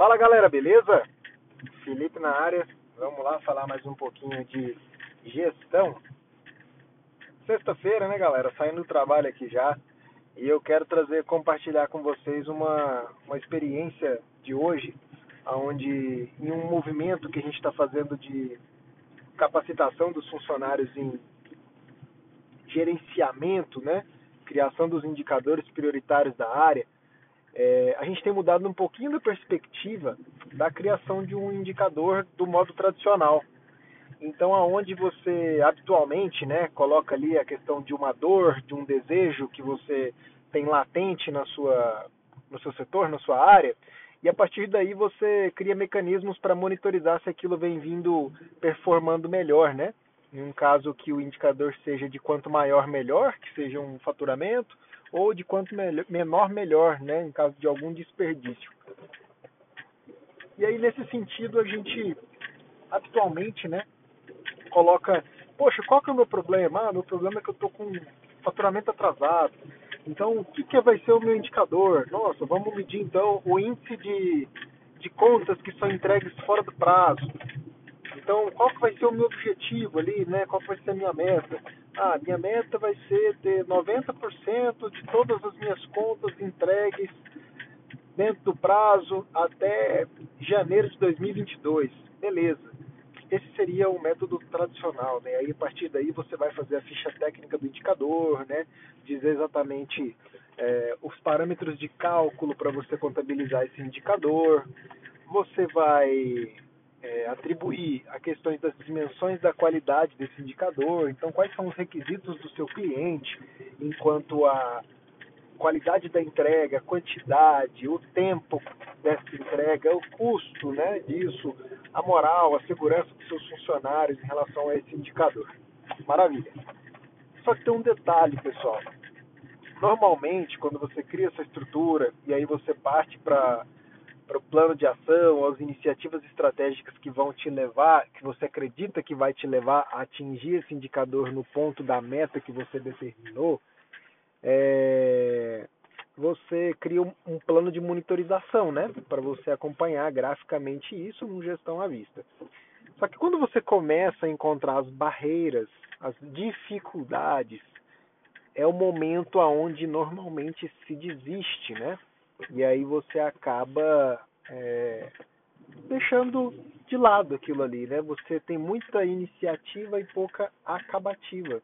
Fala galera, beleza? Felipe na área. Vamos lá falar mais um pouquinho de gestão. Sexta-feira, né, galera? Saindo do trabalho aqui já. E eu quero trazer, compartilhar com vocês uma, uma experiência de hoje, onde em um movimento que a gente está fazendo de capacitação dos funcionários em gerenciamento, né? Criação dos indicadores prioritários da área é, a gente tem mudado um pouquinho da perspectiva da criação de um indicador do modo tradicional. Então, aonde você habitualmente, né, coloca ali a questão de uma dor, de um desejo que você tem latente na sua, no seu setor, na sua área, e a partir daí você cria mecanismos para monitorizar se aquilo vem vindo performando melhor, né? Em um caso que o indicador seja de quanto maior melhor, que seja um faturamento, ou de quanto menor melhor, né, em caso de algum desperdício. E aí nesse sentido a gente habitualmente, né, coloca, poxa, qual que é o meu problema? Ah, meu problema é que eu estou com faturamento atrasado. Então, o que, que vai ser o meu indicador? Nossa, vamos medir então o índice de, de contas que são entregues fora do prazo. Então, qual que vai ser o meu objetivo ali, né? Qual vai ser a minha meta? Ah, minha meta vai ser ter 90% de todas as minhas contas entregues dentro do prazo até janeiro de 2022. Beleza. Esse seria o método tradicional, né? Aí a partir daí você vai fazer a ficha técnica do indicador, né? Dizer exatamente é, os parâmetros de cálculo para você contabilizar esse indicador. Você vai é, atribuir a questões das dimensões da qualidade desse indicador, então quais são os requisitos do seu cliente enquanto a qualidade da entrega, a quantidade, o tempo dessa entrega, o custo né, disso, a moral, a segurança dos seus funcionários em relação a esse indicador. Maravilha. Só que tem um detalhe, pessoal. Normalmente, quando você cria essa estrutura e aí você parte para para o plano de ação, as iniciativas estratégicas que vão te levar, que você acredita que vai te levar a atingir esse indicador no ponto da meta que você determinou, é, você cria um, um, plano de monitorização, né, para você acompanhar graficamente isso no gestão à vista. Só que quando você começa a encontrar as barreiras, as dificuldades, é o momento aonde normalmente se desiste, né? E aí você acaba é, deixando de lado aquilo ali, né? Você tem muita iniciativa e pouca acabativa.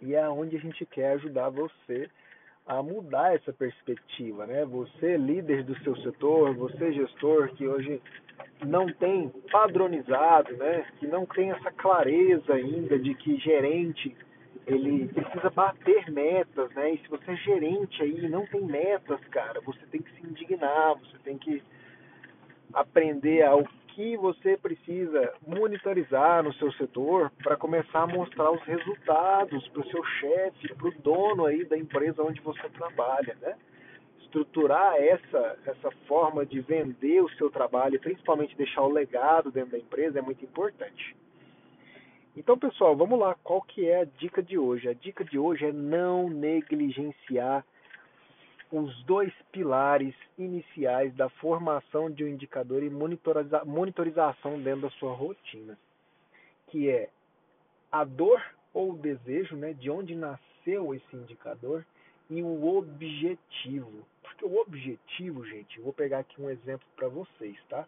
E é onde a gente quer ajudar você a mudar essa perspectiva, né? Você líder do seu setor, você gestor que hoje não tem padronizado, né? Que não tem essa clareza ainda de que gerente ele precisa bater metas, né? E se você é gerente aí e não tem metas, cara, você tem que se indignar, você tem que aprender ao que você precisa monitorizar no seu setor para começar a mostrar os resultados para o seu chefe, para o dono aí da empresa onde você trabalha, né? Estruturar essa, essa forma de vender o seu trabalho, principalmente deixar o legado dentro da empresa, é muito importante. Então, pessoal, vamos lá. Qual que é a dica de hoje? A dica de hoje é não negligenciar os dois pilares iniciais da formação de um indicador e monitoriza monitorização dentro da sua rotina, que é a dor ou o desejo, né, de onde nasceu esse indicador e o objetivo. Porque o objetivo, gente, vou pegar aqui um exemplo para vocês, tá?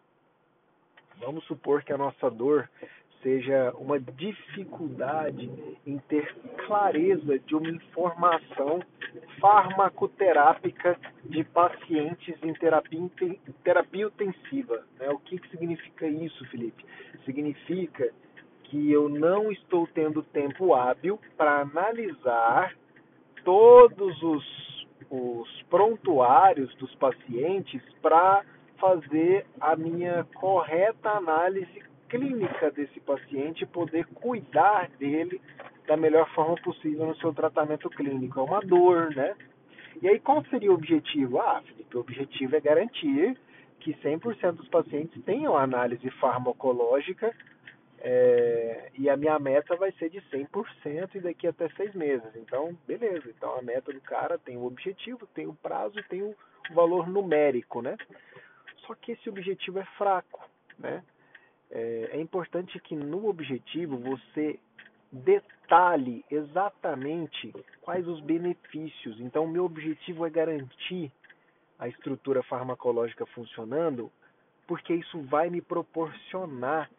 Vamos supor que a nossa dor seja uma dificuldade em ter clareza de uma informação farmacoterápica de pacientes em terapia, terapia intensiva. Né? O que, que significa isso, Felipe? Significa que eu não estou tendo tempo hábil para analisar todos os, os prontuários dos pacientes para fazer a minha correta análise clínica desse paciente poder cuidar dele da melhor forma possível no seu tratamento clínico. É uma dor, né? E aí qual seria o objetivo? Ah, Felipe, o objetivo é garantir que 100% dos pacientes tenham análise farmacológica é, e a minha meta vai ser de 100% e daqui até seis meses. Então, beleza. Então, a meta do cara tem o objetivo, tem o prazo tem o valor numérico, né? Só que esse objetivo é fraco, né? É, é importante que no objetivo você detalhe exatamente quais os benefícios. Então, meu objetivo é garantir a estrutura farmacológica funcionando, porque isso vai me proporcionar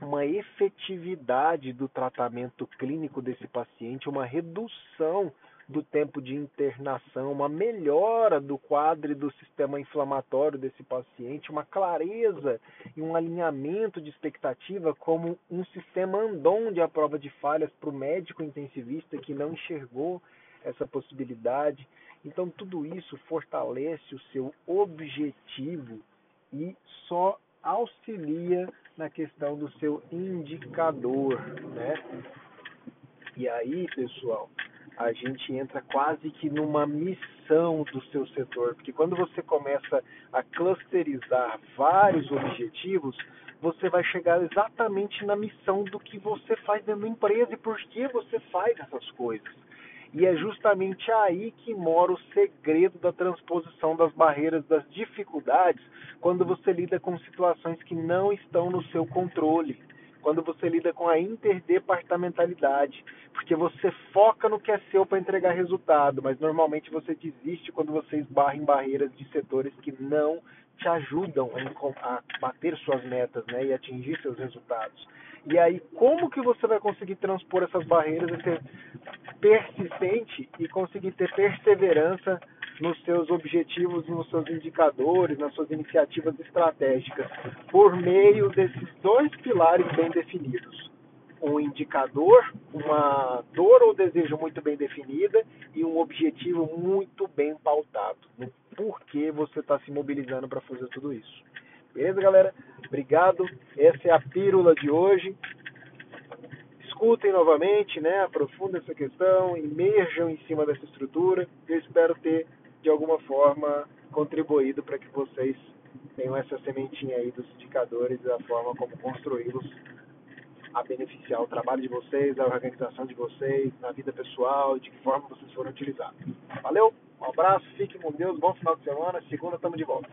uma efetividade do tratamento clínico desse paciente, uma redução do tempo de internação, uma melhora do quadro do sistema inflamatório desse paciente, uma clareza e um alinhamento de expectativa como um sistema andon de a prova de falhas para o médico intensivista que não enxergou essa possibilidade. Então tudo isso fortalece o seu objetivo e só auxilia na questão do seu indicador, né? E aí, pessoal, a gente entra quase que numa missão do seu setor, porque quando você começa a clusterizar vários objetivos, você vai chegar exatamente na missão do que você faz dentro da empresa e por que você faz essas coisas. E é justamente aí que mora o segredo da transposição das barreiras, das dificuldades, quando você lida com situações que não estão no seu controle quando você lida com a interdepartamentalidade, porque você foca no que é seu para entregar resultado, mas normalmente você desiste quando você esbarra em barreiras de setores que não te ajudam a bater suas metas né, e atingir seus resultados. E aí, como que você vai conseguir transpor essas barreiras e ser persistente e conseguir ter perseverança nos seus objetivos, nos seus indicadores, nas suas iniciativas estratégicas, por meio desses dois pilares bem definidos. Um indicador, uma dor ou desejo muito bem definida e um objetivo muito bem pautado. No porquê você está se mobilizando para fazer tudo isso. Beleza, galera? Obrigado. Essa é a pílula de hoje. Escutem novamente, né? Aprofundem essa questão, emerjam em cima dessa estrutura. Eu espero ter de alguma forma contribuído para que vocês tenham essa sementinha aí dos indicadores e da forma como construí-los a beneficiar o trabalho de vocês, a organização de vocês, na vida pessoal, de que forma vocês foram utilizados. Valeu, um abraço, fiquem com Deus, bom final de semana, segunda estamos de volta.